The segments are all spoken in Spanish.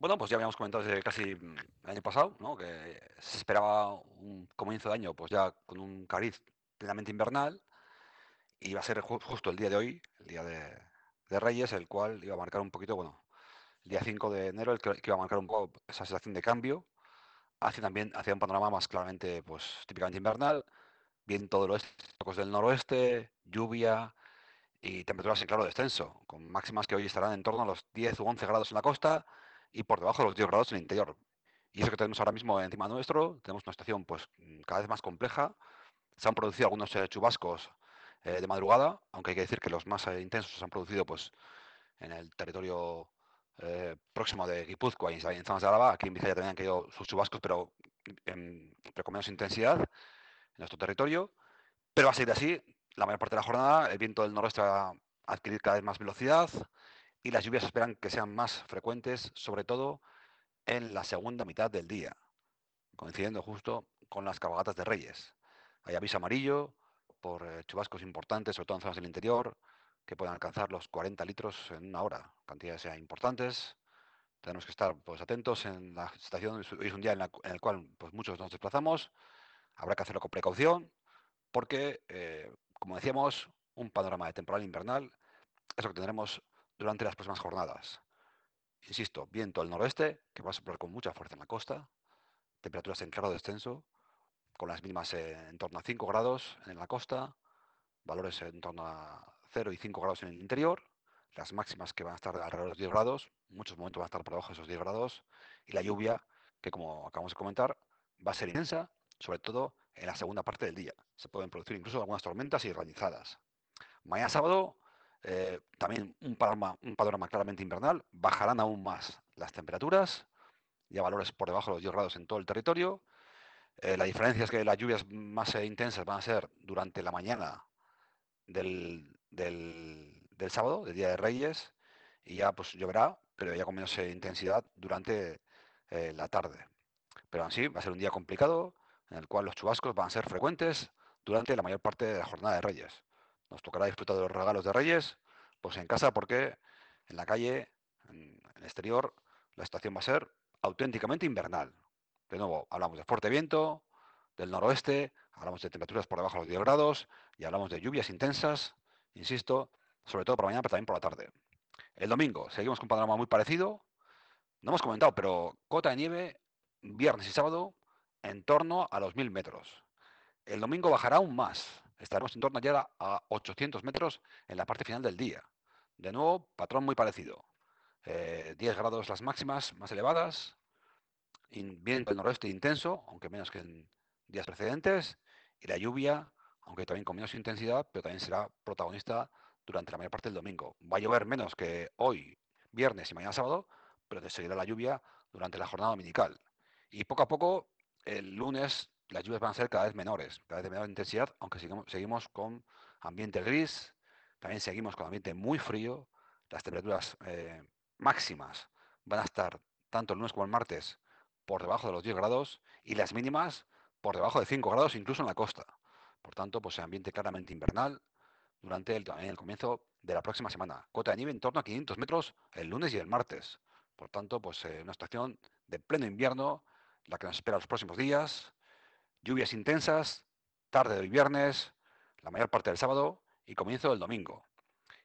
Bueno, pues ya habíamos comentado desde casi mm, el año pasado, ¿no? Que se esperaba un comienzo de año, pues ya con un cariz plenamente invernal, y va a ser justo el día de hoy, el día de, Reyes, el cual iba a marcar un poquito, bueno, el día 5 de enero, el que, iba a marcar un poco esa sensación de cambio, hacia también hacia un panorama más claramente, pues típicamente invernal, viento del oeste, tocos del noroeste, lluvia y temperaturas en claro descenso, con máximas que hoy estarán en torno a los 10 u 11 grados en la costa y por debajo de los 10 grados en el interior. Y eso que tenemos ahora mismo encima nuestro, tenemos una estación pues cada vez más compleja. Se han producido algunos eh, chubascos eh, de madrugada, aunque hay que decir que los más eh, intensos se han producido pues en el territorio próximo de Guipúzcoa y en zonas de Álava. Aquí en Vizcaya también han caído sus chubascos, pero, pero con menos intensidad en nuestro territorio. Pero va a seguir así la mayor parte de la jornada. El viento del noroeste va a adquirir cada vez más velocidad y las lluvias esperan que sean más frecuentes, sobre todo en la segunda mitad del día, coincidiendo justo con las cabalgatas de Reyes. Hay aviso amarillo por eh, chubascos importantes, sobre todo en zonas del interior, que pueden alcanzar los 40 litros en una hora, cantidades importantes. Tenemos que estar pues, atentos en la situación. Hoy es un día en, el cual pues, muchos nos desplazamos. Habrá que hacerlo con precaución, porque, eh, como decíamos, un panorama de temporal invernal es lo que tendremos durante las próximas jornadas. Insisto, viento del noroeste, que va a soplar con mucha fuerza en la costa, temperaturas en claro descenso, con las mínimas en torno a 5 grados en la costa, valores en torno a 0 y 5 grados en el interior, las máximas que van a estar alrededor de los 10 grados, muchos momentos van a estar por debajo de esos 10 grados, y la lluvia, que como acabamos de comentar, va a ser intensa, sobre todo en la segunda parte del día. Se pueden producir incluso algunas tormentas y granizadas. Mañana sábado eh, también un panorama, un claramente invernal, bajarán aún más las temperaturas, ya valores por debajo de los 10 grados en todo el territorio. Eh, la diferencia es que las lluvias más eh, intensas van a ser durante la mañana del, sábado, del Día de Reyes, y ya pues lloverá, pero ya con menos intensidad durante la tarde. Pero así va a ser un día complicado, en el cual los chubascos van a ser frecuentes durante la mayor parte de la jornada de Reyes. Nos tocará disfrutar de los regalos de Reyes, pues en casa, porque en la calle, en el exterior, la estación va a ser auténticamente invernal. De nuevo, hablamos de fuerte viento, del noroeste, hablamos de temperaturas por debajo de los 10 grados y hablamos de lluvias intensas, insisto, sobre todo por la mañana, pero también por la tarde. El domingo seguimos con un panorama muy parecido. No hemos comentado, pero cota de nieve viernes y sábado en torno a los 1000 metros. El domingo bajará aún más, estaremos en torno ya a 800 metros en la parte final del día. De nuevo, patrón muy parecido. 10 eh, grados las máximas más elevadas, viento del noroeste intenso, aunque menos que en días precedentes, y la lluvia, aunque también con menos intensidad, pero también será protagonista durante la mayor parte del domingo. Va a llover menos que hoy, viernes y mañana sábado, pero seguirá la lluvia durante la jornada dominical. Y poco a poco, el lunes las lluvias van a ser cada vez menores, cada vez de menor intensidad, aunque seguimos, con ambiente gris, también seguimos con ambiente muy frío, las temperaturas eh, máximas van a estar tanto el lunes como el martes por debajo de los 10 grados y las mínimas por debajo de 5 grados incluso en la costa. Por tanto, pues ambiente claramente invernal durante el, el comienzo de la próxima semana. Cota de nieve en torno a 500 metros el lunes y el martes. Por tanto, pues eh, una estación de pleno invierno, la que nos espera los próximos días, Lluvias intensas, tarde del viernes, la mayor parte del sábado y comienzo del domingo.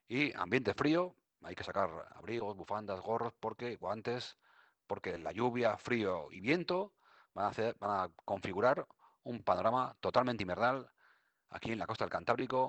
Y ambiente frío, hay que sacar abrigos, bufandas, gorros, porque guantes, porque la lluvia, frío y viento van a, hacer, van a configurar un panorama totalmente invernal aquí en la costa del Cantábrico